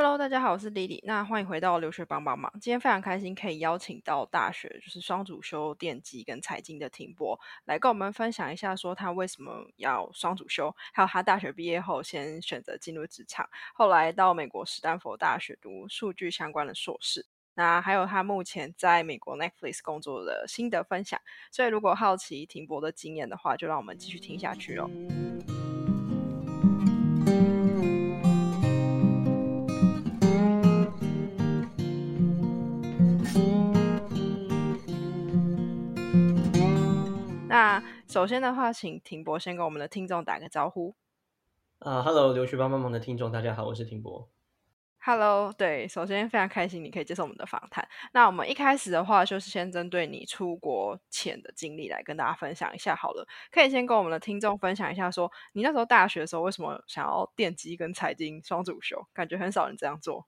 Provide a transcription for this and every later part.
Hello，大家好，我是 Lily。那欢迎回到留学帮帮忙。今天非常开心可以邀请到大学就是双主修电机跟财经的停博来跟我们分享一下，说他为什么要双主修，还有他大学毕业后先选择进入职场，后来到美国史丹佛大学读数据相关的硕士。那还有他目前在美国 Netflix 工作的心得分享。所以如果好奇停博的经验的话，就让我们继续听下去哦。首先的话，请停博先跟我们的听众打个招呼。啊，Hello，留学帮帮忙的听众，大家好，我是停博。Hello，对，首先非常开心你可以接受我们的访谈。那我们一开始的话，就是先针对你出国前的经历来跟大家分享一下好了。可以先跟我们的听众分享一下，说你那时候大学的时候为什么想要电机跟财经双主修？感觉很少人这样做。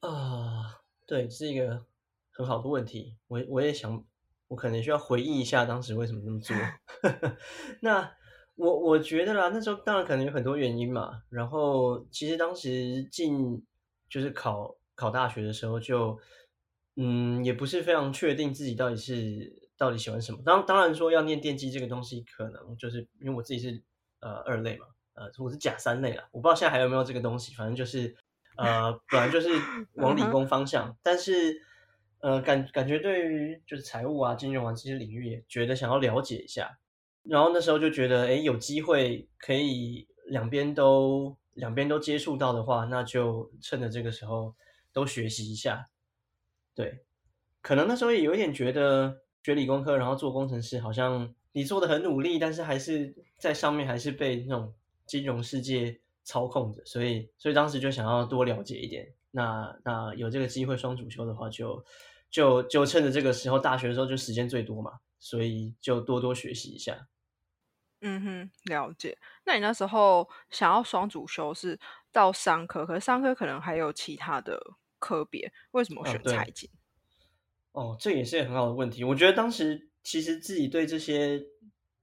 啊，对，是一个很好的问题。我我也想。我可能需要回忆一下当时为什么那么做。那我我觉得啦，那时候当然可能有很多原因嘛。然后其实当时进就是考考大学的时候，就嗯也不是非常确定自己到底是到底喜欢什么。当当然说要念电机这个东西，可能就是因为我自己是呃二类嘛，呃我是甲三类啦，我不知道现在还有没有这个东西。反正就是呃本来就是往理工方向，但是。呃，感感觉对于就是财务啊、金融啊这些领域，也觉得想要了解一下。然后那时候就觉得，哎，有机会可以两边都两边都接触到的话，那就趁着这个时候都学习一下。对，可能那时候也有点觉得学理工科，然后做工程师，好像你做的很努力，但是还是在上面还是被那种金融世界操控着，所以所以当时就想要多了解一点。那那有这个机会双主修的话，就。就就就趁着这个时候，大学的时候就时间最多嘛，所以就多多学习一下。嗯哼，了解。那你那时候想要双主修是到商科，可是商科可能还有其他的科别，为什么选财经？哦，这也是很好的问题。我觉得当时其实自己对这些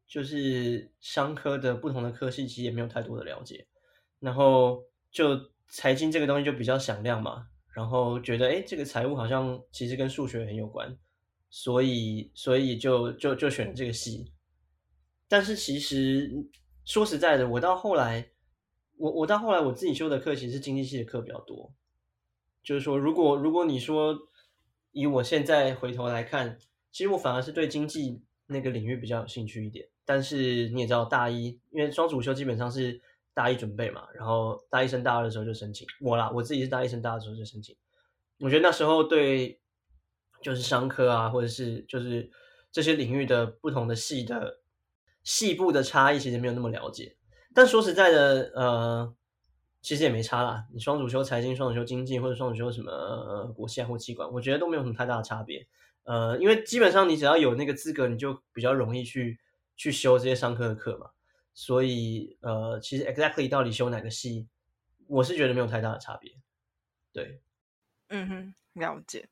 就是商科的不同的科系，其实也没有太多的了解。然后就财经这个东西就比较响亮嘛。然后觉得，哎，这个财务好像其实跟数学很有关，所以，所以就就就选了这个系。但是其实说实在的，我到后来，我我到后来我自己修的课其实是经济系的课比较多。就是说，如果如果你说以我现在回头来看，其实我反而是对经济那个领域比较有兴趣一点。但是你也知道，大一因为双主修基本上是。大一准备嘛，然后大一升大二的时候就申请我啦，我自己是大一升大二的时候就申请。我觉得那时候对就是商科啊，或者是就是这些领域的不同的系的系部的差异，其实没有那么了解。但说实在的，呃，其实也没差啦。你双主修财经，双主修经济，或者双主修什么国际或气管，我觉得都没有什么太大的差别。呃，因为基本上你只要有那个资格，你就比较容易去去修这些商科的课嘛。所以，呃，其实 exactly 到底修哪个系，我是觉得没有太大的差别。对，嗯哼，了解。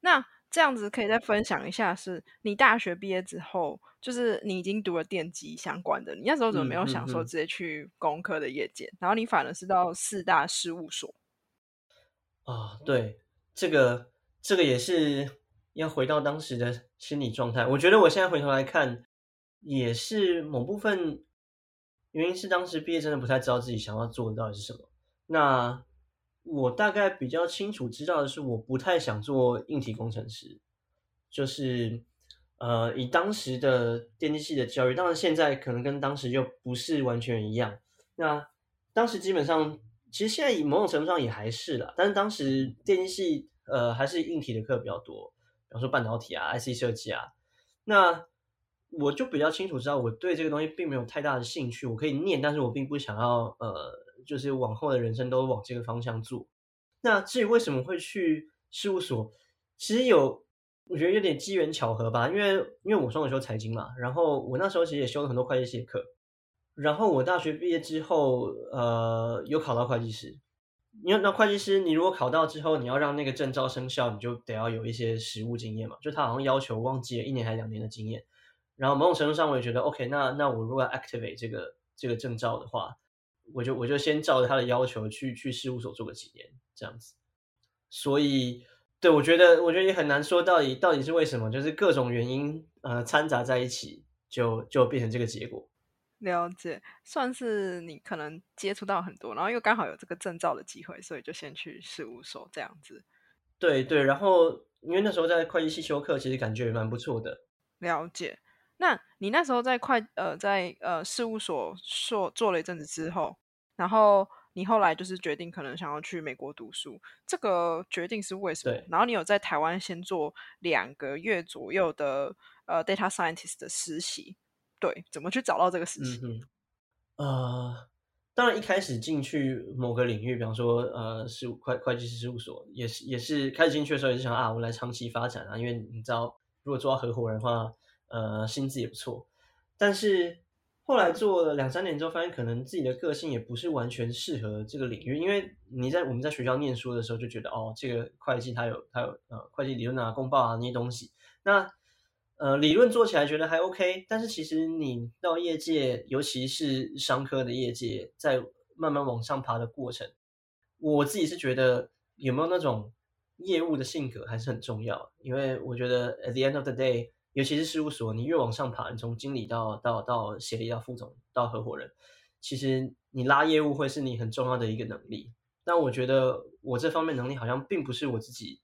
那这样子可以再分享一下，是你大学毕业之后，就是你已经读了电机相关的，你那时候怎么没有想说直接去工科的业界，然后你反而是到四大事务所？啊，对，这个这个也是要回到当时的心理状态。我觉得我现在回头来看，也是某部分。原因是当时毕业真的不太知道自己想要做的到底是什么。那我大概比较清楚知道的是，我不太想做硬体工程师。就是呃，以当时的电机系的教育，当然现在可能跟当时就不是完全一样。那当时基本上，其实现在以某种程度上也还是啦，但是当时电机系呃还是硬体的课比较多，比方说半导体啊、IC 设计啊。那我就比较清楚知道，我对这个东西并没有太大的兴趣。我可以念，但是我并不想要，呃，就是往后的人生都往这个方向做。那至于为什么会去事务所，其实有，我觉得有点机缘巧合吧。因为因为我双主修财经嘛，然后我那时候其实也修了很多会计系的课。然后我大学毕业之后，呃，有考到会计师。因为那会计师，你如果考到之后，你要让那个证照生效，你就得要有一些实务经验嘛。就他好像要求忘记了一年还是两年的经验。然后某种程度上，我也觉得 OK。那那我如果 activate 这个这个证照的话，我就我就先照着他的要求去去事务所做个几年这样子。所以，对我觉得我觉得也很难说到底到底是为什么，就是各种原因呃掺杂在一起，就就变成这个结果。了解，算是你可能接触到很多，然后又刚好有这个证照的机会，所以就先去事务所这样子。对对，然后因为那时候在会计系修课，其实感觉也蛮不错的。了解，那你那时候在会呃在呃事务所做做了一阵子之后，然后你后来就是决定可能想要去美国读书，这个决定是为什么？然后你有在台湾先做两个月左右的呃 data scientist 的实习。对，怎么去找到这个事情？呃，当然一开始进去某个领域，比方说呃，事务会会计师事务所，也是也是开始进去的时候也是想啊，我来长期发展啊，因为你知道，如果做到合伙人的话，呃，薪资也不错。但是后来做了两三年之后，发现可能自己的个性也不是完全适合这个领域，因为你在我们在学校念书的时候就觉得哦，这个会计它有它有呃会计理论啊、公报啊那些东西，那。呃，理论做起来觉得还 OK，但是其实你到业界，尤其是商科的业界，在慢慢往上爬的过程，我自己是觉得有没有那种业务的性格还是很重要。因为我觉得 at the end of the day，尤其是事务所，你越往上爬，你从经理到到到协理到副总到合伙人，其实你拉业务会是你很重要的一个能力。但我觉得我这方面能力好像并不是我自己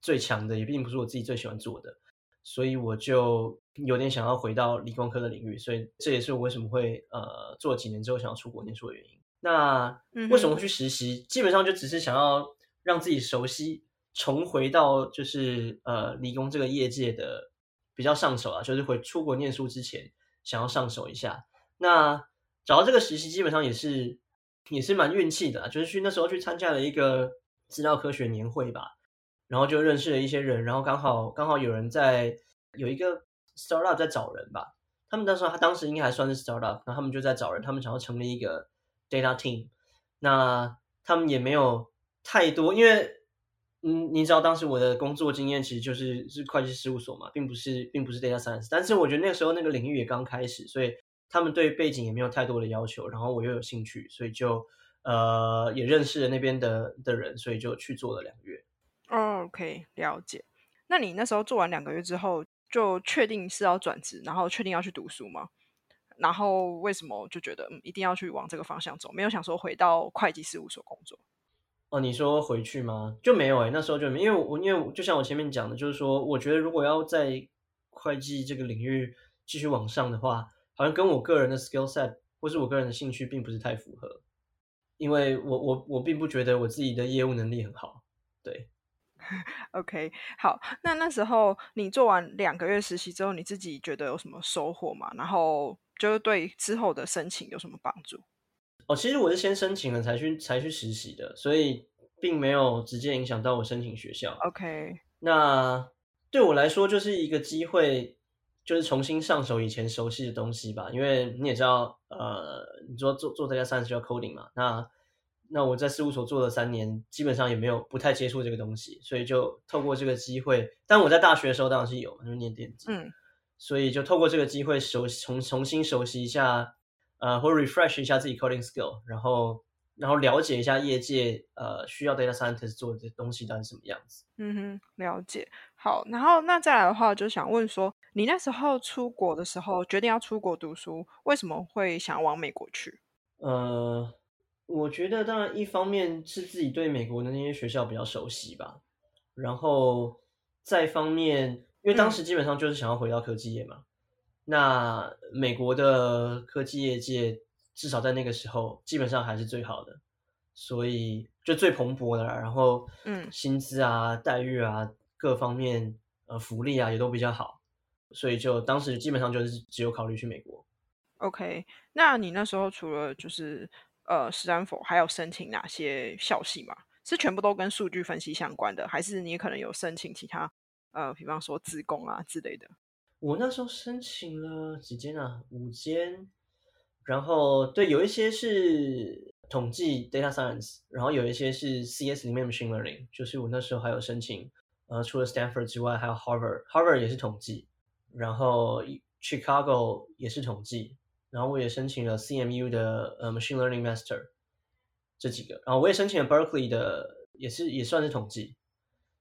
最强的，也并不是我自己最喜欢做的。所以我就有点想要回到理工科的领域，所以这也是我为什么会呃做几年之后想要出国念书的原因。那为什么去实习？基本上就只是想要让自己熟悉，重回到就是呃理工这个业界的比较上手啊，就是回出国念书之前想要上手一下。那找到这个实习基本上也是也是蛮运气的，就是去那时候去参加了一个资料科学年会吧。然后就认识了一些人，然后刚好刚好有人在有一个 startup 在找人吧，他们那时候他当时应该还算是 startup，那他们就在找人，他们想要成立一个 data team，那他们也没有太多，因为嗯，你知道当时我的工作经验其实就是是会计事务所嘛，并不是并不是 data science，但是我觉得那个时候那个领域也刚开始，所以他们对背景也没有太多的要求，然后我又有兴趣，所以就呃也认识了那边的的人，所以就去做了两个月。OK，了解。那你那时候做完两个月之后，就确定是要转职，然后确定要去读书吗？然后为什么就觉得嗯一定要去往这个方向走，没有想说回到会计事务所工作？你说回去吗？就没有哎，那时候就没，因为我因为就像我前面讲的，就是说，我觉得如果要在会计这个领域继续往上的话，好像跟我个人的 skill set 或是我个人的兴趣并不是太符合，因为我我我并不觉得我自己的业务能力很好，对。OK，好，那那时候你做完两个月实习之后，你自己觉得有什么收获吗？然后就是对之后的申请有什么帮助？哦，其实我是先申请了才去才去实习的，所以并没有直接影响到我申请学校。OK，那对我来说就是一个机会，就是重新上手以前熟悉的东西吧。因为你也知道，呃，你说做做这家三十要 coding 嘛，那。那我在事务所做了三年，基本上也没有不太接触这个东西，所以就透过这个机会。但我在大学的时候当然是有，就念电机，嗯，所以就透过这个机会熟重重新熟悉一下，呃，或 refresh 一下自己 coding skill，然后然后了解一下业界呃需要 data scientist 做的东西到底什么样子。嗯哼，了解。好，然后那再来的话，就想问说，你那时候出国的时候决定要出国读书，为什么会想往美国去？呃。我觉得当然一方面是自己对美国的那些学校比较熟悉吧，然后再方面，因为当时基本上就是想要回到科技业嘛，那美国的科技业界至少在那个时候基本上还是最好的，所以就最蓬勃的，然后嗯，薪资啊、待遇啊各方面呃福利啊也都比较好，所以就当时基本上就是只有考虑去美国。OK，那你那时候除了就是。呃，斯坦福还有申请哪些校系吗？是全部都跟数据分析相关的，还是你可能有申请其他？呃，比方说自工啊之类的。我那时候申请了几间啊，五间。然后对，有一些是统计 data science，然后有一些是 CS 里面 machine learning。就是我那时候还有申请，呃，除了 Stanford 之外，还有 Harvard，Harvard 也是统计。然后 Chicago 也是统计。然后我也申请了 CMU 的呃 Machine Learning Master 这几个，然后我也申请了 Berkeley 的，也是也算是统计，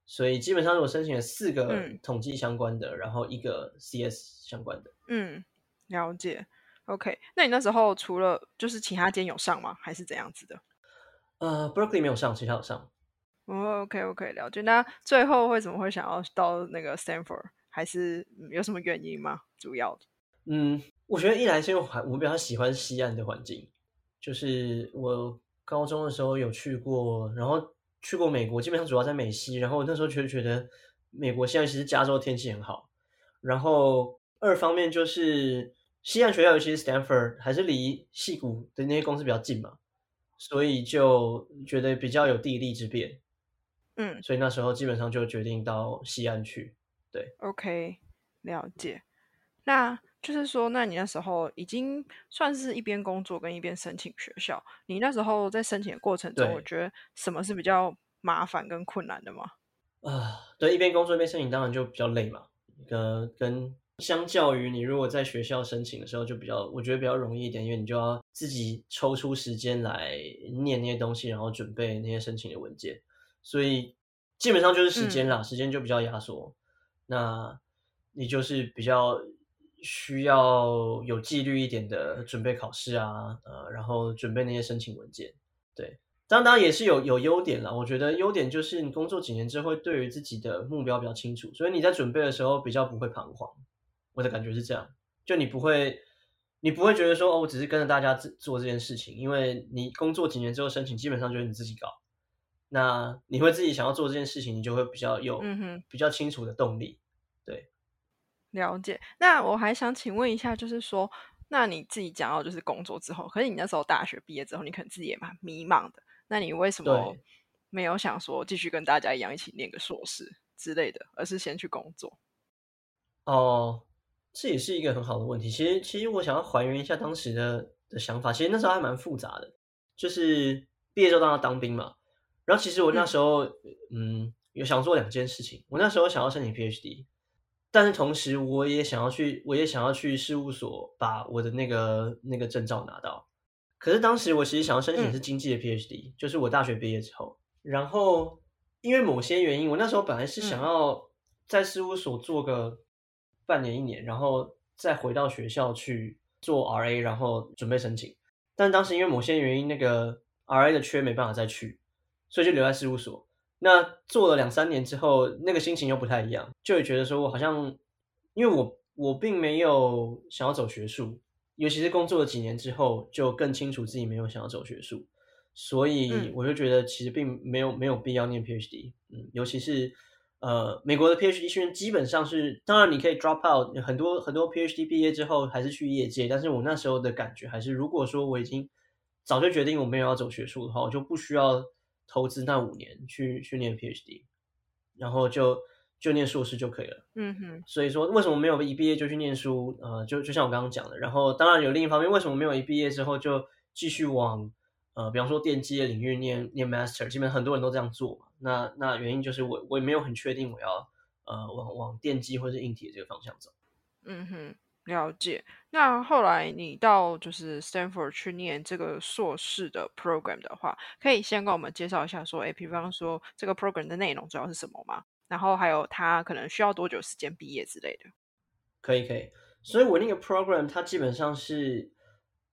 所以基本上我申请了四个嗯统计相关的，然后一个 CS 相关的。嗯，了解。OK，那你那时候除了就是其他间有上吗？还是怎样子的？呃，Berkeley 没有上，其他有上。哦，OK OK，了解。那最后为什么会想要到那个 Stanford？还是嗯有什么原因吗？主要的？嗯，我觉得一来是因为还我比较喜欢西岸的环境，就是我高中的时候有去过，然后去过美国，基本上主要在美西，然后那时候就觉得美国现在其实加州天气很好，然后二方面就是西岸学校，尤其是 Stanford，还是离戏谷的那些公司比较近嘛，所以就觉得比较有地利之便，嗯所以那时候基本上就决定到西岸去。对，OK，了解。那就是说，那你那时候已经算是一边工作跟一边申请学校。你那时候在申请的过程中，我觉得什么是比较麻烦跟困难的吗？啊，对，一边工作一边申请，当然就比较累嘛。呃，跟相较于你如果在学校申请的时候，就比较，我觉得比较容易一点，因为你就要自己抽出时间来念那些东西，然后准备那些申请的文件，所以基本上就是时间啦，时间就比较压缩。那你就是比较需要有纪律一点的准备考试啊，呃，然后准备那些申请文件，对。当然也是有有优点啦，我觉得优点就是你工作几年之后，会对于自己的目标比较清楚，所以你在准备的时候比较不会彷徨。我的感觉是这样，就你不会，你不会觉得说哦，我只是跟着大家做做这件事情，因为你工作几年之后申请，基本上就是你自己搞。那你会自己想要做这件事情，你就会比较有嗯哼，比较清楚的动力。了解。那我还想请问一下，就是说，那你自己讲到就是工作之后，可是你那时候大学毕业之后，你可能自己也蛮迷茫的。那你为什么没有想说继续跟大家一样一起念个硕士之类的，而是先去工作？哦，这也是一个很好的问题。其实，其实我想要还原一下当时的的想法。其实那时候还蛮复杂的，就是毕业之后当然要当兵嘛。然后其实我那嗯时候，嗯，有想做两件事情。我那时候想要申请 PhD，但是同时我也想要去，我也想要去事务所把我的那个那个证照拿到。可是当时我其实想要申请是经济的 PhD，、就是我大学毕业之后，然后因为某些原因，我那时候本来是想嗯要在事务所做个半年一年，然后再回到学校去做 RA，然后准备申请。但当时因为某些原因，那个 RA 的缺没办法再去，所以就留在事务所。那做了两三年之后，那个心情又不太一样，就会觉得说我好像，因为我我并没有想要走学术，尤其是工作了几年之后，就更清楚自己没有想要走学术，所以嗯。我就觉得其实并没有没有必要念 PhD，嗯，尤其是呃美国的 PhD 训练基本上是，当然你可以 drop out，很多很多 PhD 毕业之后还是去业界，但是我那时候的感觉还是，如果说我已经早就决定我没有要走学术的话，我就不需要投资那五年去去念 PhD，然后就就念硕士就可以了。嗯哼，所以说，为什么没有一毕业就去念书？呃，就就像我刚刚讲的，然后当然有另一方面，为什么没有一毕业之后就继续往呃，比方说电机的领域念念 master？基本很多人都这样做嘛。那那原因就是我我也没有很确定我要呃往往电机或是硬体的这个方向走。嗯哼，了解。那后来你到就是 Stanford 去念这个硕士的 program 的话，可以先跟我们介绍一下说，诶，比方说这个 program 的内容主要是什么吗？然后还有它可能需要多久时间毕业之类的。可以可以，所以我那个 program 它基本上是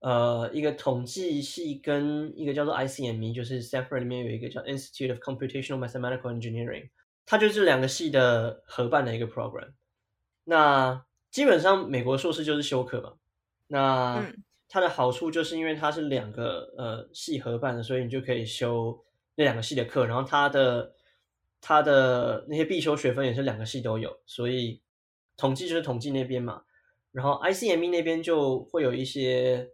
呃一个统计系跟一个叫做 ICME，就是 Stanford 里面有一个叫 Institute of Computational Mathematical Engineering，它就是两个系的合办的一个 program。那基本上美国硕士就是修课嘛，那嗯。它的好处就是因为它是两个呃系合办的，所以你就可以修那两个系的课，然后它的它的那些必修学分也是两个系都有，所以统计就是统计那边嘛，然后 ICME 那边就会有一些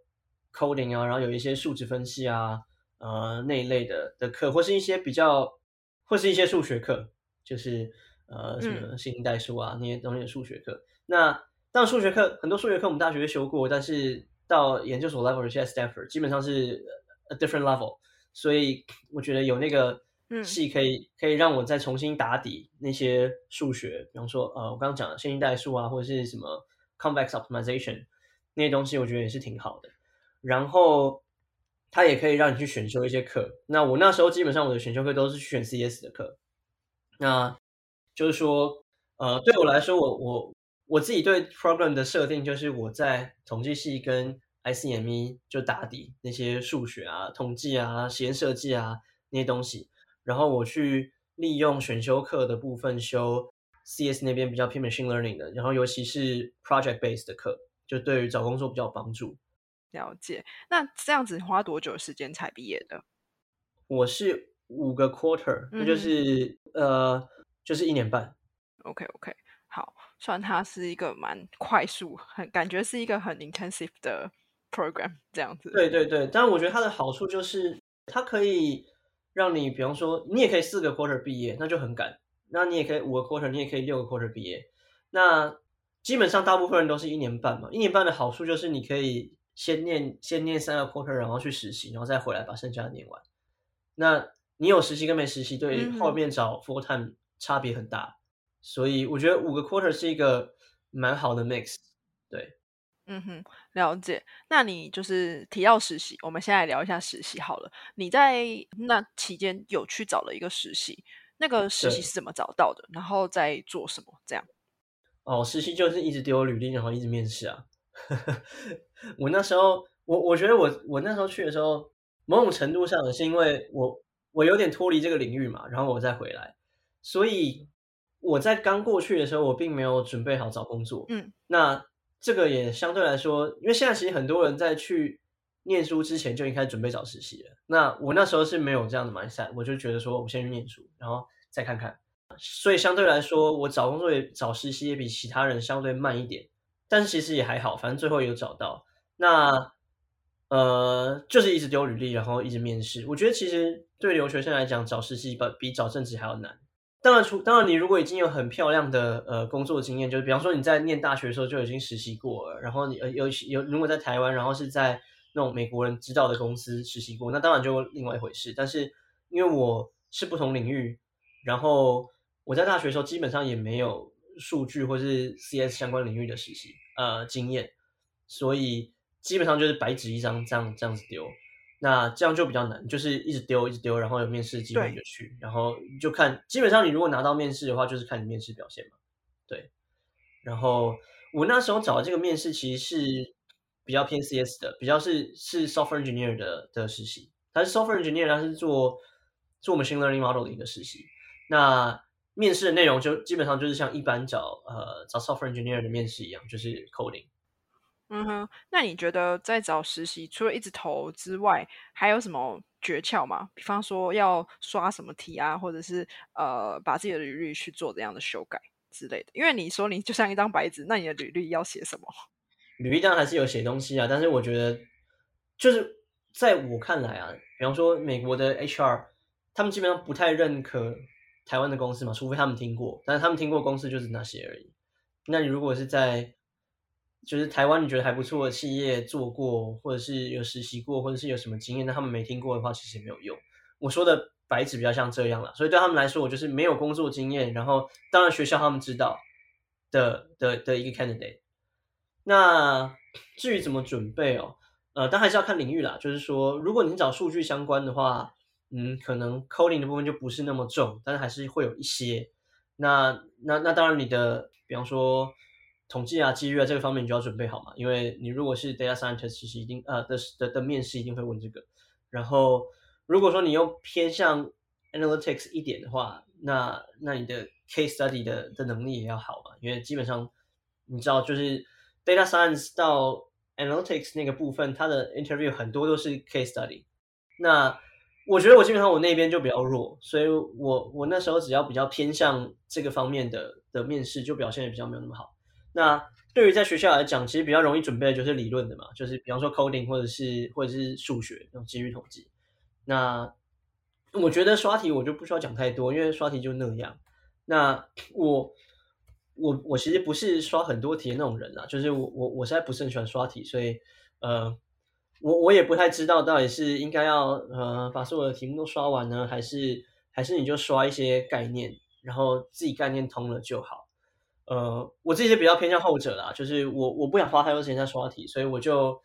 coding 啊，然后有一些数值分析啊，呃那一类的的课，或是一些比较，或是一些数学课，就是呃什么线性代数啊那些东西的数学课。那当然数学课很多数学课我们大学修过，但是到研究所 level 尤其在 Stanford 基本上是 a different level，所以我觉得有那个嗯系可以可以让我再重新打底那些数学，比方说呃我刚刚讲的线性代数啊，或者是什么 convex optimization，那些东西，我觉得也是挺好的。然后它也可以让你去选修一些课。那我那时候基本上我的选修课都是去选 CS 的课。那就是说，呃，对我来说，我我我自己对 program 的设定就是我在统计系跟 ICME 就打底那些数学啊、统计啊、实验设计啊那些东西，然后我去利用选修课的部分修 CS 那边比较偏 machine learning 的，然后尤其是 project based 的课，就对于找工作比较有帮助。了解。那这样子花多久时间才毕业的？我是五个 quarter，那就是呃，就是一年半。OK OK，好，虽然它是一个蛮快速，很感觉是一个很 intensive 的 program 这样子。对对对，但我觉得它的好处就是它可以让你，比方说你也可以四个 quarter 毕业，那就很赶；那你也可以五个 quarter，你也可以六个 quarter 毕业。那基本上大部分人都是一年半嘛。一年半的好处就是你可以先念先念三个 quarter，然后去实习，然后再回来把剩下的念完。那你有实习跟没实习，对后面找 full time 差别很大。所以我觉得五个 quarter 是一个蛮好的 mix，对，嗯哼，了解。那你就是提到实习，我们先来聊一下实习好了。你在那期间有去找了一个实习，那个实习是怎么找到的？然后在做什么？这样？哦，实习就是一直丢履历，然后一直面试啊。我那时候，我我觉得我我那时候去的时候，某种程度上是因为我我有点脱离这个领域嘛，然后我再回来，所以。我在刚过去的时候，我并没有准备好找工作。嗯，那这个也相对来说，因为现在其实很多人在去念书之前就已经开始准备找实习了。那我那时候是没有这样的 mindset，我就觉得说我先去念书，然后再看看。所以相对来说，我找工作也找实习也比其他人相对慢一点，但是其实也还好，反正最后有找到。那呃，就是一直丢履历，然后一直面试。我觉得其实对留学生来讲，找实习比比找正职还要难。当然，除当然，你如果已经有很漂亮的呃工作经验，就是比方说你在念大学的时候就已经实习过了，然后你呃有有如果在台湾，然后是在那种美国人知道的公司实习过，那当然就另外一回事。但是因为我是不同领域，然后我在大学的时候基本上也没有数据或是 CS 相关领域的实习呃经验，所以基本上就是白纸一张，这样这样子丢。那这样就比较难，就是一直丢，一直丢，然后有面试机会就去，然后就看。基本上你如果拿到面试的话，就是看你面试表现嘛。对。然后我那时候找的这个面试其实是比较偏 CS 的，比较是是 software engineer 的的实习。他是 software engineer，他是做做 machine learning model 的一个实习。那面试的内容就基本上就是像一般找呃找 software engineer 的面试一样，就是 coding。嗯哼，那你觉得在找实习，除了一直投之外，还有什么诀窍吗？比方说要刷什么题啊，或者是呃把自己的履历去做这样的修改之类的？因为你说你就像一张白纸，那你的履历要写什么？履历当然还是有写东西啊，但是我觉得就是在我看来啊，比方说美国的 HR，他们基本上不太认可台湾的公司嘛，除非他们听过，但是他们听过公司就是那些而已。那你如果是在就是台湾你觉得还不错的企业做过，或者是有实习过，或者是有什么经验，那他们没听过的话，其实也没有用。我说的白纸比较像这样了，所以对他们来说，我就是没有工作经验，然后当然学校他们知道的的的一个 candidate。那至于怎么准备哦，呃，但还是要看领域啦。就是说，如果你找数据相关的话，嗯，可能 coding 的部分就不是那么重，但是还是会有一些。那那那当然，你的比方说。统计啊、机率啊这个方面你就要准备好嘛，因为你如果是 data scientist，其实一定呃的的的面试一定会问这个。然后如果说你又偏向 analytics 一点的话，那那你的 case study 的的能力也要好嘛，因为基本上你知道就是 data science 到 analytics 那个部分，它的 interview 很多都是 case study。那我觉得我基本上我那边就比较弱，所以我我那时候只要比较偏向这个方面的的面试，就表现的比较没有那么好。那对于在学校来讲，其实比较容易准备的就是理论的嘛，就是比方说 coding 或者是或者是数学那种几率统计。那我觉得刷题我就不需要讲太多，因为刷题就那样。那我我我其实不是刷很多题的那种人啊，就是我我我实在不是很喜欢刷题，所以呃，我我也不太知道到底是应该要呃把所有的题目都刷完呢，还是还是你就刷一些概念，然后自己概念通了就好。呃，我自己是比较偏向后者啦，就是我我不想花太多时间在刷题，所以我就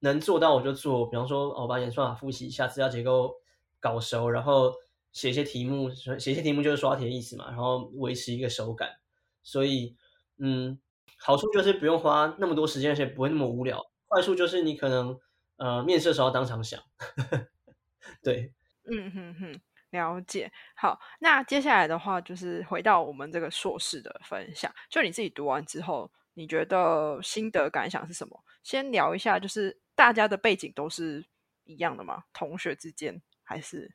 能做到我就做。比方说，我把演算法复习一下，资料结构搞熟，然后写一些题目，写一些题目就是刷题的意思嘛，然后维持一个手感。所以，嗯，好处就是不用花那么多时间，而且不会那么无聊。坏处就是你可能呃面试的时候当场想。对，嗯哼哼。了解，好，那接下来的话就是回到我们这个硕士的分享。就你自己读完之后，你觉得心得感想是什么？先聊一下，就是大家的背景都是一样的吗？同学之间还是？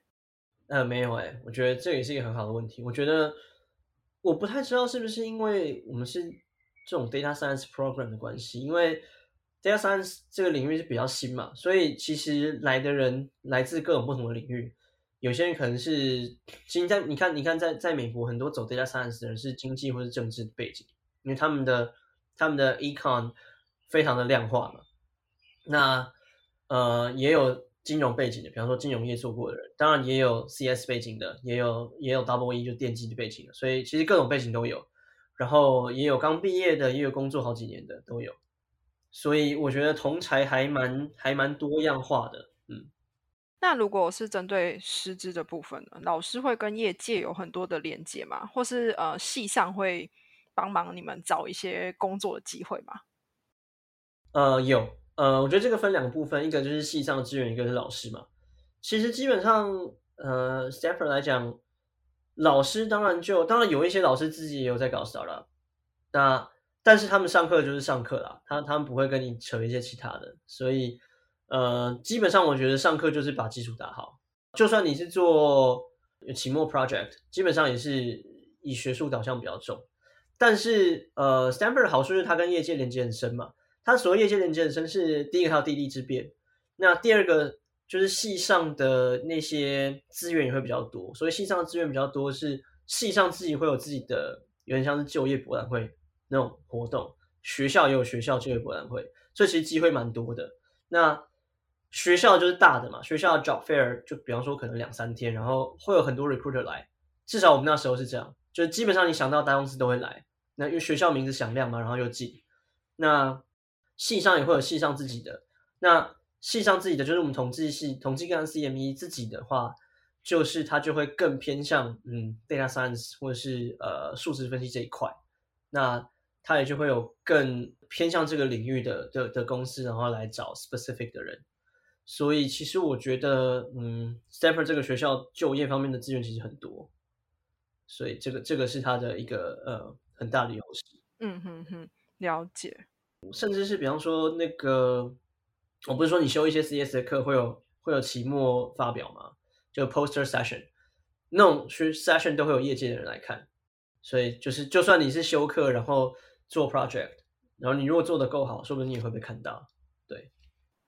呃，没有哎，我觉得这也是一个很好的问题。我觉得我不太知道是不是因为我们是这种 data science program 的关系，因为 data science 这个领域是比较新嘛，所以其实来的人来自各种不同的领域。有些人可能是，其实，在你看，你看，在在美国，很多走 data science 的人是经济或是政治背景，因为他们的他们的 econ 非常的量化嘛。那呃，也有金融背景的，比方说金融业做过的人，当然也有 CS 背景的，也有也有 double E 就电机的背景的，所以其实各种背景都有。然后也有刚毕业的，也有工作好几年的都有。所以我觉得同才还蛮还蛮多样化的，嗯。那如果是针对师资的部分呢？老师会跟业界有很多的连接吗？或是呃，系上会帮忙你们找一些工作的机会吗？呃，有，呃，我觉得这个分两个部分，一个就是系上的资源，一个是老师嘛。其实基本上，呃，Stepper 来讲，老师当然就当然有一些老师自己也有在搞 startup，那但是他们上课就是上课啦，他他们不会跟你扯一些其他的，所以。呃，基本上我觉得上课就是把基础打好。就算你是做期末 project，基本上也是以学术导向比较重。但是呃，Stanford 的好处是它跟业界连接很深嘛。它所谓业界连接很深，是第一个它有地利之便。那第二个就是系上的那些资源也会比较多。所以系上的资源比较多，是系上自己会有自己的，有点像是就业博览会那种活动。学校也有学校就业博览会，所以其实机会蛮多的。那学校就是大的嘛，学校 job fair 就比方说可能两三天，然后会有很多 recruiter 来，至少我们那时候是这样，就基本上你想到大公司都会来。那因为学校名字响亮嘛，然后又近。那系上也会有系上自己的，那系上自己的就是我们统计系，统计跟 CME 自己的话，就是它就会更偏向嗯 data science 或者是呃数值分析这一块，那它也就会有更偏向这个领域的的的公司，然后来找 specific 的人。所以其实我觉得，嗯，Stanford 这个学校就业方面的资源其实很多，所以这个这个是它的一个呃很大的优势。嗯哼哼，了解。甚至是比方说那个，我不是说你修一些 CS 的课会有会有期末发表吗？就 poster session 那种去 session 都会有业界的人来看，所以就是就算你是修课然后做 project，然后你如果做的够好，说不定你也会被看到。对。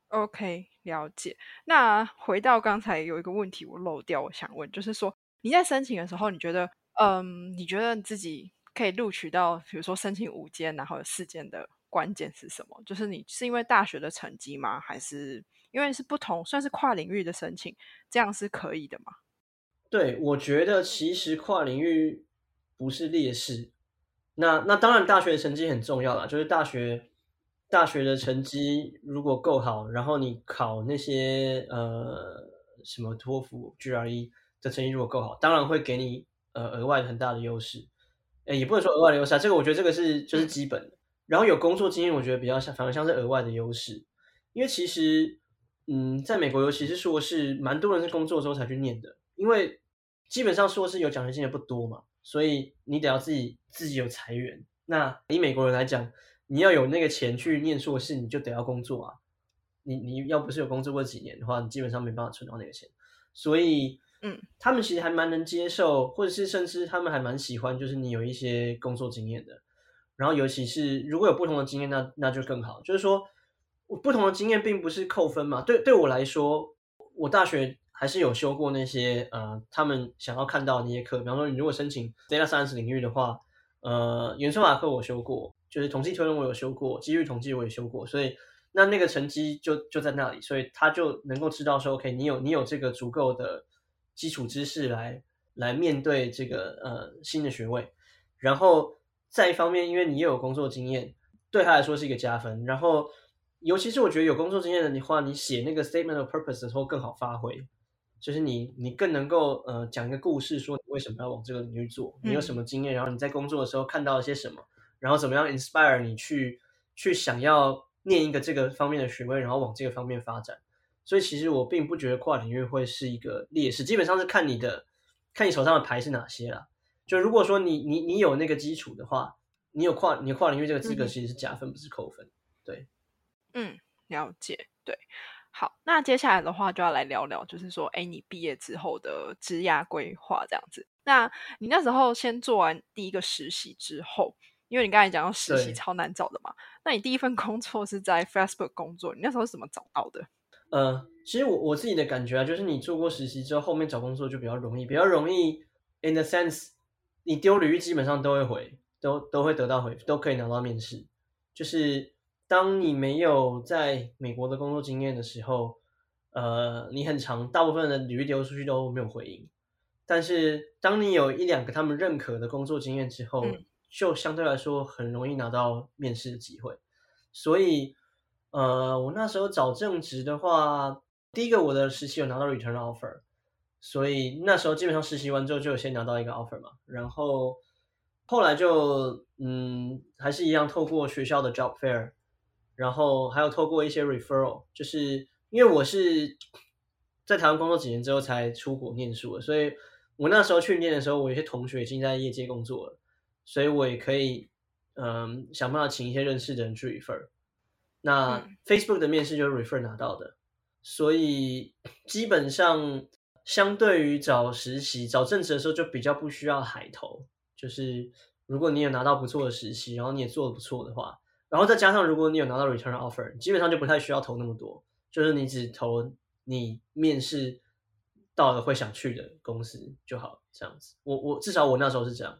OK，了解。那回到刚才有一个问题我漏掉，我想问，就是说你在申请的时候，你觉得，嗯，你觉得你自己可以录取到，比如说申请五间，然后有四间的关键是什么？就是你是因为大学的成绩吗？还是因为是不同，算是跨领域的申请，这样是可以的吗？对，我觉得其实跨领域不是劣势。那那当然，大学的成绩很重要啦，就是大学。大学的成绩如果够好，然后你考那些呃什么托福、GRE 的成绩如果够好，当然会给你呃额外很大的优势。呃，也不能说额外的优势啊，这个我觉得这个是就是基本的。然后有工作经验，我觉得比较像，反而像是额外的优势。因为其实嗯，在美国尤其是硕士，蛮多人是工作之后才去念的，因为基本上硕士有奖学金的不多嘛，所以你得要自己自己有财源。那以美国人来讲，你要有那个钱去念硕士，你就得要工作啊。你你要不是有工作过几年的话，你基本上没办法存到那个钱。所以，嗯，他们其实还蛮能接受，或者是甚至他们还蛮喜欢，就是你有一些工作经验的。然后，尤其是如果有不同的经验，那那就更好。就是说，不同的经验并不是扣分嘛。对对我来说，我大学还是有修过那些呃，他们想要看到那些课。比方说，你如果申请 data science 领域的话，呃，原算法课我修过。就是统计推论我有修过，几率统计我也修过，所以那那个成绩就就在那里，所以他就能够知道说，OK，你有你有这个足够的基础知识来来面对这个呃新的学位，然后再一方面，因为你也有工作经验，对他来说是一个加分。然后，尤其是我觉得有工作经验的话，你写那个 statement of purpose 的时候更好发挥，就是你你更能够呃讲一个故事，说你为什么要往这个领域做，你有什么经验，然后你在工作的时候看到了些什么，然后怎么样 inspire 你去去想要念一个这个方面的学位，然后往这个方面发展。所以其实我并不觉得跨领域会是一个劣势，基本上是看你的，看你手上的牌是哪些啦。就如果说你你你有那个基础的话，你有跨你跨领域这个资格其实是加分，不是扣分。对，嗯，了解。对，好，那接下来的话就要来聊聊，就是说，哎，你毕业之后的职业规划这样子。那你那时候先做完第一个实习之后，因为你刚才讲到实习超难找的嘛，那你第一份工作是在 Facebook 工作，你那时候是怎么找到的？呃，其实我我自己的感觉啊，就是你做过实习之后，后面找工作就比较容易，比较容易。In the sense，你丢履历基本上都会回，都都会得到回，都可以拿到面试。就是当你没有在美国的工作经验的时候，呃，你很长，大部分的履历丢出去都没有回应。但是当你有一两个他们认可的工作经验之后，就相对来说很容易拿到面试的机会。所以。呃，我那时候找正职的话，第一个我的实习有拿到 return offer，所以那时候基本上实习完之后就先拿到一个 offer 嘛。然后后来就嗯，还是一样透过学校的 job fair，然后还有透过一些 referral，就是因为我是在台湾工作几年之后才出国念书的，所以我那时候去念的时候，我有些同学已经在业界工作了，所以我也可以嗯想办法请一些认识的人去 refer。那 Facebook 的面试就是 refer 拿到的，所以基本上相对于找实习、找正职的时候，就比较不需要海投。就是如果你有拿到不错的实习，然后你也做的不错的话，然后再加上如果你有拿到 return offer，基本上就不太需要投那么多，就是你只投你面试到了会想去的公司就好，这样子。我我至少我那时候是这样。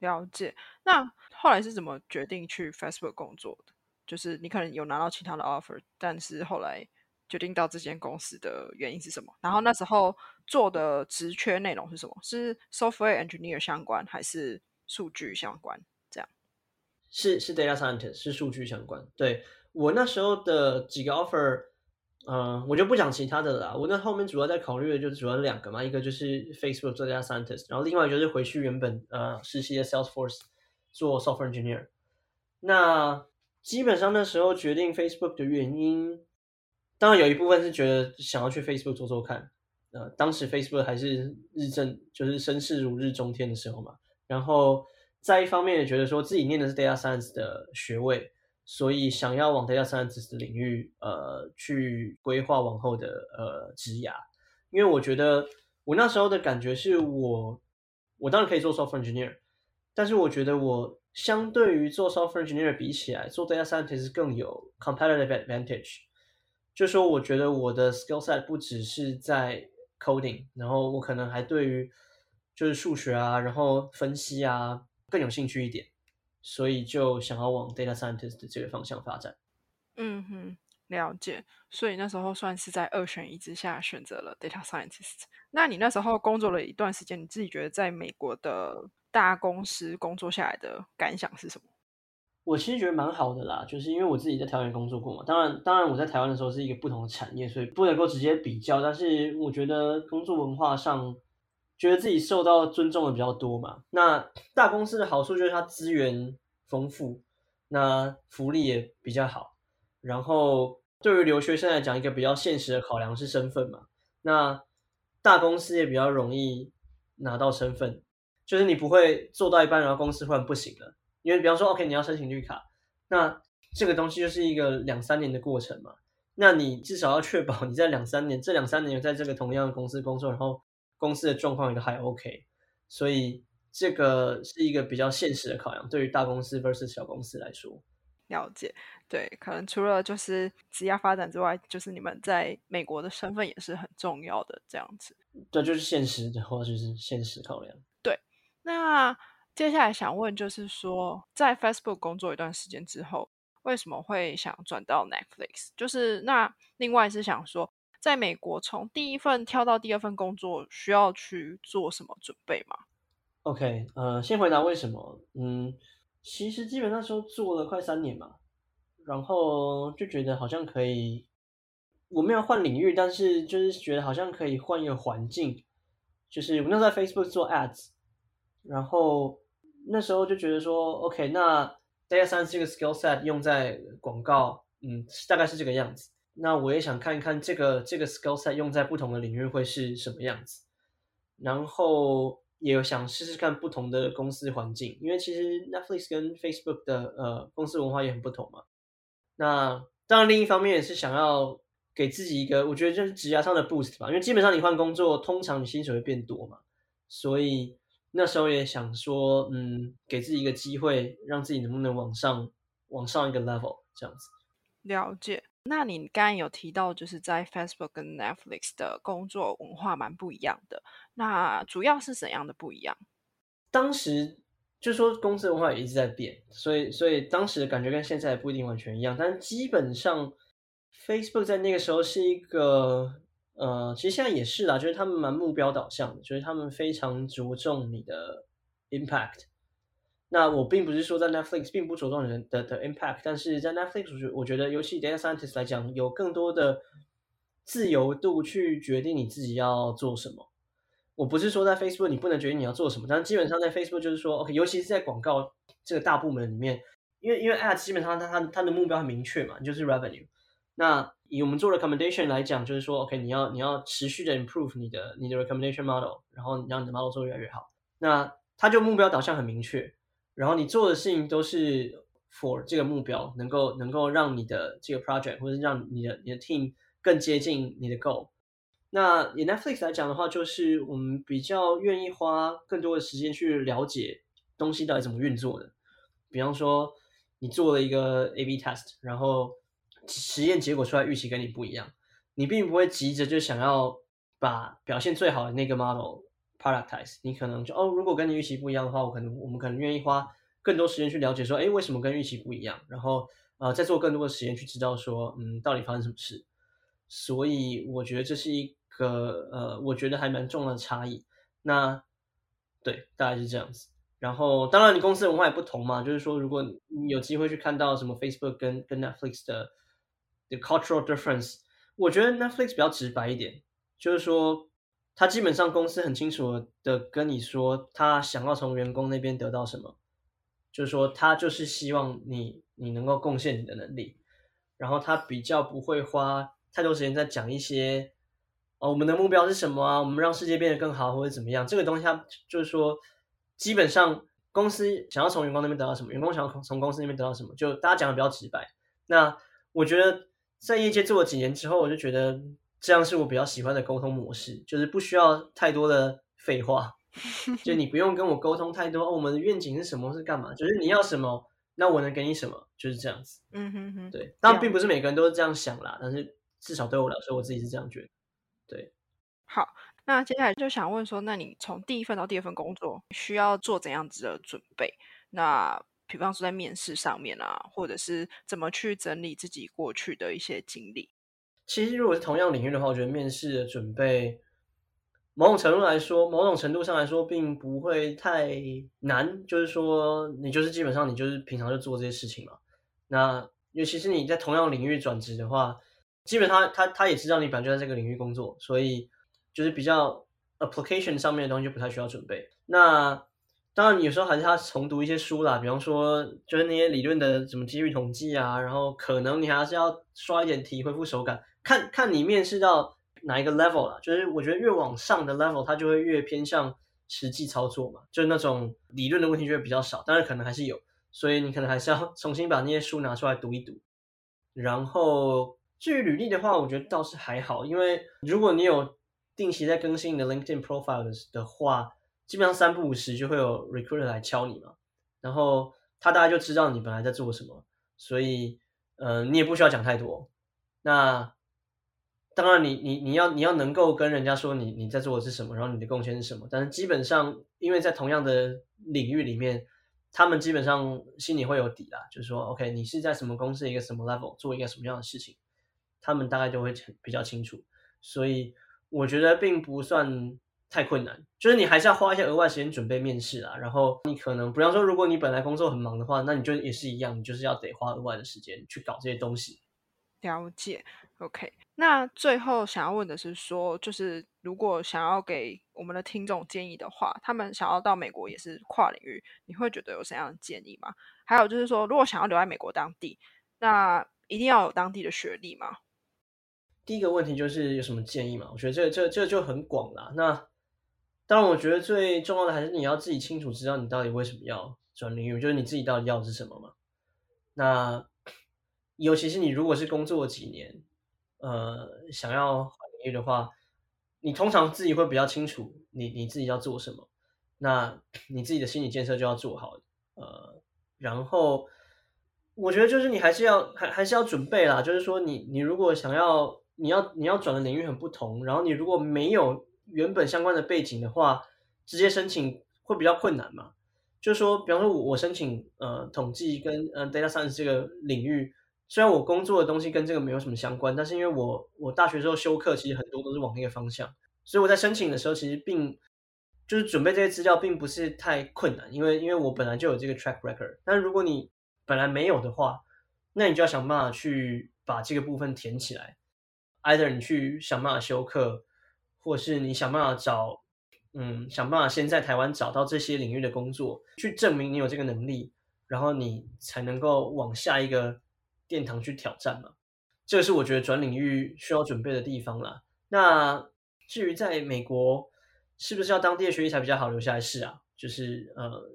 了解。那后来是怎么决定去 Facebook 工作的？就是你可能有拿到其他的 offer，但是后来决定到这间公司的原因是什么？然后那时候做的职缺内容是什么？是 software engineer 相关还是数据相关？这样是是 data scientist 是数据相关。对我那时候的几个 offer，嗯，我就不讲其他的了。我那后面主要在考虑的就主要两个嘛，一个就是 Facebook 做 data scientist，然后另外就是回去原本呃实习的 Salesforce 做 software engineer。那基本上那时候决定 Facebook 的原因，当然有一部分是觉得想要去 Facebook 做做看。呃，当时 Facebook 还是日正，就是声势如日中天的时候嘛。然后在一方面也觉得说自己念的是 Data Science 的学位，所以想要往 Data Science 的领域呃去规划往后的呃职涯。因为我觉得我那时候的感觉是我，我当然可以做 Software Engineer，但是我觉得我。相对于做 software engineer 比起来，做 data scientist 更有 competitive advantage。就说我觉得我的 skill set 不只是在 coding，然后我可能还对于就是数学啊，然后分析啊更有兴趣一点，所以就想要往 data scientist 的这个方向发展。嗯哼，了解。所以那时候算是在二选一之下选择了 data scientist。那你那时候工作了一段时间，你自己觉得在美国的？大公司工作下来的感想是什么？我其实觉得蛮好的啦，就是因为我自己在台湾工作过嘛。当然，当然我在台湾的时候是一个不同的产业，所以不能够直接比较。但是我觉得工作文化上，觉得自己受到尊重的比较多嘛。那大公司的好处就是它资源丰富，那福利也比较好。然后对于留学生来讲，一个比较现实的考量是身份嘛。那大公司也比较容易拿到身份。就是你不会做到一半，然后公司忽然不行了，因为比方说，OK，你要申请绿卡，那这个东西就是一个两三年的过程嘛。那你至少要确保你在两三年，这两三年有在这个同样的公司工作，然后公司的状况也都还 OK，所以这个是一个比较现实的考量，对于大公司 versus 小公司来说。了解，对，可能除了就是职业发展之外，就是你们在美国的身份也是很重要的，这样子。对，就是现实的话，就是现实考量。对那接下来想问，就是说，在 Facebook 工作一段时间之后，为什么会想转到 Netflix？就是那另外是想说，在美国从第一份跳到第二份工作，需要去做什么准备吗？OK，呃，先回答为什么。嗯，其实基本上说做了快三年嘛，然后就觉得好像可以，我没有换领域，但是就是觉得好像可以换一个环境。就是我那时候在 Facebook 做 Ads，然后那时候就觉得说，OK，那 Data Science 这个 skill set 用在广告，嗯，大概是这个样子。那我也想看一看这个这个 skill set 用在不同的领域会是什么样子，然后也有想试试看不同的公司环境，因为其实 Netflix 跟 Facebook 的呃公司文化也很不同嘛。那当然另一方面也是想要。给自己一个，我觉得就是职业上的 boost 吧，因为基本上你换工作，通常你薪水会变多嘛，所以那时候也想说，嗯，给自己一个机会，让自己能不能往上，往上一个 level 这样子。了解。那你刚刚有提到，就是在 Facebook 跟 Netflix 的工作文化蛮不一样的，那主要是怎样的不一样？当时就说公司文化也一直在变，所以所以当时的感觉跟现在不一定完全一样，但基本上。Facebook 在那个时候是一个，呃，其实现在也是啦，就是他们蛮目标导向的，就是他们非常着重你的 impact。那我并不是说在 Netflix 并不着重人的的 impact，但是在 Netflix 我觉我觉得，尤其 data scientist 来讲，有更多的自由度去决定你自己要做什么。我不是说在 Facebook 你不能决定你要做什么，但基本上在 Facebook 就是说，OK，尤其是在广告这个大部门里面，因为因为 ad 基本上它它它的目标很明确嘛，就是 revenue。那以我们做 recommendation 来讲，就是说，OK，你要你要持续的 improve 你的你的 recommendation model，然后让你的 model 做越来越好。那它就目标导向很明确，然后你做的事情都是 for 这个目标，能够能够让你的这个 project 或者让你的你的 team 更接近你的 goal。那以 Netflix 来讲的话，就是我们比较愿意花更多的时间去了解东西到底怎么运作的。比方说，你做了一个 A/B test，然后实验结果出来预期跟你不一样，你并不会急着就想要把表现最好的那个 model productize。你可能就哦，如果跟你预期不一样的话，我可能我们可能愿意花更多时间去了解说，哎，为什么跟预期不一样？然后呃，再做更多的实验去知道说，嗯，到底发生什么事。所以我觉得这是一个呃，我觉得还蛮重要的差异。那对，大概是这样子。然后当然你公司的文化也不同嘛，就是说如果你有机会去看到什么 Facebook 跟跟 Netflix 的。的 cultural difference，我觉得 Netflix 比较直白一点，就是说，他基本上公司很清楚的跟你说，他想要从员工那边得到什么，就是说，他就是希望你你能够贡献你的能力，然后他比较不会花太多时间在讲一些，哦，我们的目标是什么啊？我们让世界变得更好或者怎么样？这个东西他就是说，基本上公司想要从员工那边得到什么，员工想要从公司那边得到什么，就大家讲的比较直白。那我觉得。在业界做了几年之后，我就觉得这样是我比较喜欢的沟通模式，就是不需要太多的废话，就你不用跟我沟通太多。哦，我们的愿景是什么？是干嘛？就是你要什么，那我能给你什么，就是这样子。嗯哼哼，对。当然，并不是每个人都是这样想啦，但是至少对我来说，我自己是这样觉得。对。好，那接下来就想问说，那你从第一份到第二份工作，需要做怎样子的准备？那比方说在面试上面啊，或者是怎么去整理自己过去的一些经历。其实如果是同样领域的话，我觉得面试的准备，某种程度来说，某种程度上来说，并不会太难。就是说，你就是基本上你就是平常就做这些事情嘛。那尤其是你在同样领域转职的话，基本上他他也知道你本来就在这个领域工作，所以就是比较 application 上面的东西就不太需要准备。那当然，有时候还是要重读一些书啦，比方说就是那些理论的什么几率统计啊，然后可能你还是要刷一点题，恢复手感，看看你面试到哪一个 level 啦。就是我觉得越往上的 level，它就会越偏向实际操作嘛，就是那种理论的问题就会比较少，但是可能还是有，所以你可能还是要 重新把那些书拿出来读一读。然后至于履历的话，我觉得倒是还好，因为如果你有定期在更新你的 LinkedIn profiles 的话。基本上三不五时就会有 recruiter 来敲你嘛，然后他大概就知道你本来在做什么，所以呃你也不需要讲太多。那当然你你你要你要能够跟人家说你你在做的是什么，然后你的贡献是什么。但是基本上因为在同样的领域里面，他们基本上心里会有底啦，就是说 OK 你是在什么公司一个什么 level 做一个什么样的事情，他们大概就会比较清楚。所以我觉得并不算。太困难，就是你还是要花一些额外时间准备面试啊。然后你可能，比方说，如果你本来工作很忙的话，那你就也是一样，你就是要得花额外的时间去搞这些东西。了解，OK。那最后想要问的是，说就是如果想要给我们的听众建议的话，他们想要到美国也是跨领域，你会觉得有什样的建议吗？还有就是说，如果想要留在美国当地，那一定要有当地的学历吗？第一个问题就是有什么建议嘛？我觉得这这这就很广啦。那当然，我觉得最重要的还是你要自己清楚知道你到底为什么要转领域，就是你自己到底要的是什么嘛。那尤其是你如果是工作几年，呃，想要换领域的话，你通常自己会比较清楚你你自己要做什么。那你自己的心理建设就要做好，呃，然后我觉得就是你还是要还还是要准备啦，就是说你你如果想要你要你要转的领域很不同，然后你如果没有。原本相关的背景的话，直接申请会比较困难嘛？就是说，比方说，我我申请呃统计跟呃 data science 这个领域，虽然我工作的东西跟这个没有什么相关，但是因为我我大学时候修课其实很多都是往那个方向，所以我在申请的时候其实并就是准备这些资料并不是太困难，因为因为我本来就有这个 track record。但如果你本来没有的话，那你就要想办法去把这个部分填起来，either 你去想办法修课。或是你想办法找，嗯，想办法先在台湾找到这些领域的工作，去证明你有这个能力，然后你才能够往下一个殿堂去挑战嘛。这个是我觉得转领域需要准备的地方啦。那至于在美国是不是要当地的学历才比较好留下来？是啊，就是呃，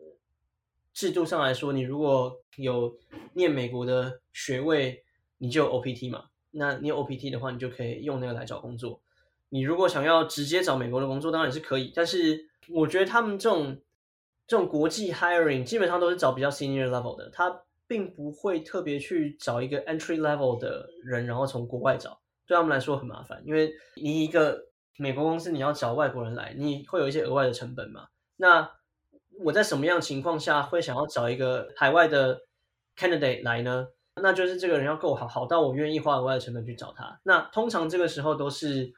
制度上来说，你如果有念美国的学位，你就有 OPT 嘛。那你有 OPT 的话，你就可以用那个来找工作。你如果想要直接找美国的工作，当然也是可以。但是我觉得他们这种这种国际 hiring 基本上都是找比较 senior level 的，他并不会特别去找一个 entry level 的人，然后从国外找，对他们来说很麻烦。因为你一个美国公司，你要找外国人来，你会有一些额外的成本嘛？那我在什么样情况下会想要找一个海外的 candidate 来呢？那就是这个人要够好，好到我愿意花额外的成本去找他。那通常这个时候都是。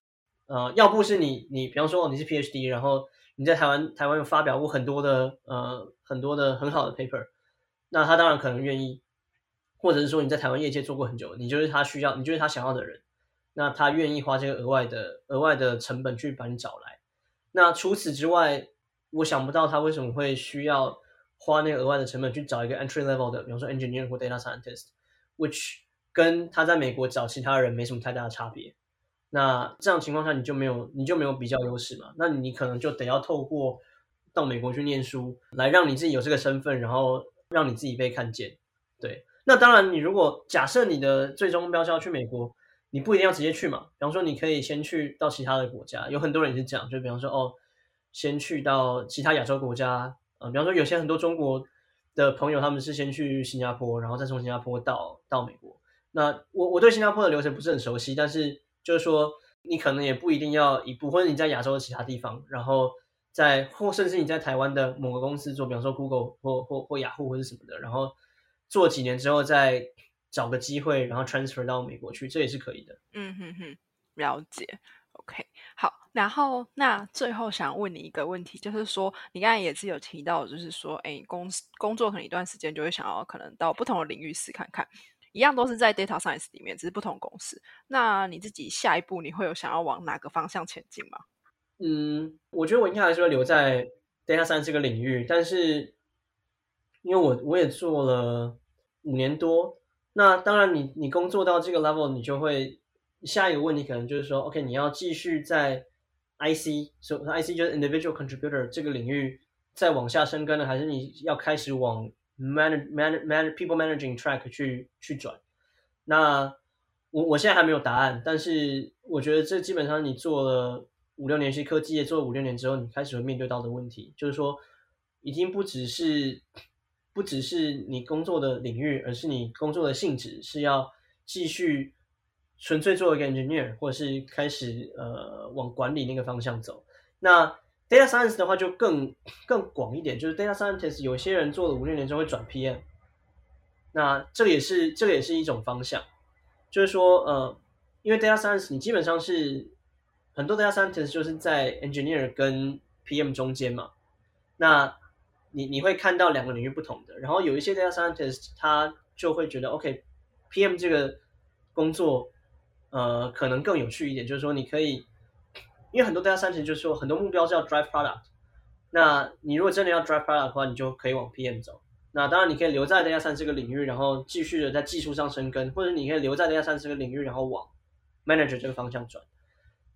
呃，要不是你，你比方说你是 PhD，然后你在台湾，台湾有发表过很多的呃很多的很好的 paper，那他当然可能愿意，或者是说你在台湾业界做过很久，你就是他需要，你就是他想要的人，那他愿意花这个额外的额外的成本去把你找来。那除此之外，我想不到他为什么会需要花那个额外的成本去找一个 entry level 的，比方说 engineer 或 data scientist，which 跟他在美国找其他人没什么太大的差别。那这样情况下，你就没有你就没有比较优势嘛？那你可能就得要透过到美国去念书，来让你自己有这个身份，然后让你自己被看见。对，那当然，你如果假设你的最终目标是要去美国，你不一定要直接去嘛。比方说，你可以先去到其他的国家，有很多人也是这样，就比方说，哦，先去到其他亚洲国家，呃，比方说有些很多中国的朋友，他们是先去新加坡，然后再从新加坡到到美国。那我我对新加坡的流程不是很熟悉，但是。就是说，你可能也不一定要一步，或者你在亚洲的其他地方，然后在或甚至你在台湾的某个公司做，比方说 Google 或或或雅虎或者什么的，然后做几年之后再找个机会，然后 transfer 到美国去，这也是可以的。嗯哼哼，了解。OK，好，然后那最后想问你一个问题，就是说你刚才也是有提到，就是说，哎，公司工作可能一段时间就会想要可能到不同的领域试看看。一样都是在 data science 里面，只是不同公司。那你自己下一步你会有想要往哪个方向前进吗？嗯，我觉得我应该还是会留在 data science 这个领域，但是因为我我也做了五年多，那当然你你工作到这个 level，你就会下一个问题可能就是说，OK，你要继续在 IC，所 IC 就是 individual contributor 这个领域再往下深耕呢，还是你要开始往 manage manage manage people managing track 去去转，那我我现在还没有答案，但是我觉得这基本上你做了五六年是科技业，做了五六年之后，你开始会面对到的问题，就是说已经不只是不只是你工作的领域，而是你工作的性质是要继续纯粹做一个 engineer，或者是开始呃往管理那个方向走，那。Data science 的话就更更广一点，就是 data scientist 有些人做了五六年之后会转 PM，那这个也是这个也是一种方向，就是说呃，因为 data science 你基本上是很多 data scientist 就是在 engineer 跟 PM 中间嘛。那你你会看到两个领域不同的，然后有一些 data scientist 他就会觉得，OK，PM 这个工作，呃，可能更有趣一点，就是说你可以，因为很多 data scientist 就是说很多目标是要 drive product，那你如果真的要 drive product 的话，你就可以往 PM 走。那当然你可以留在 data science 这个领域，然后继续的在技术上深耕，或者你可以留在 data science 这个领域，然后往 manager 这个方向转。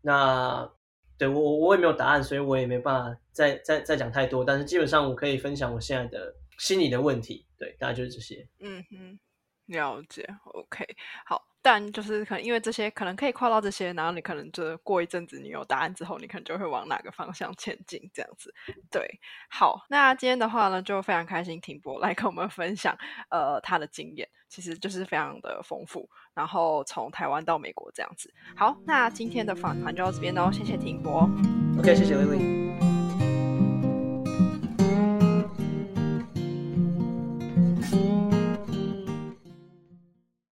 那对我我也没有答案，所以我也没办法再再再讲太多。但是基本上我可以分享我现在的心理的问题，对，大概就是这些。嗯哼，了解。OK，好。但就是可能因为这些可能可以跨到这些，然后你可能就过一阵子你有答案之后，你可能就会往哪个方向前进这样子。对，好，那今天的话呢，就非常开心，停播来跟我们分享呃他的经验，其实就是非常的丰富。然后从台湾到美国这样子。好，那今天的访谈就到这边喽，谢谢停播。OK，谢谢 Lily。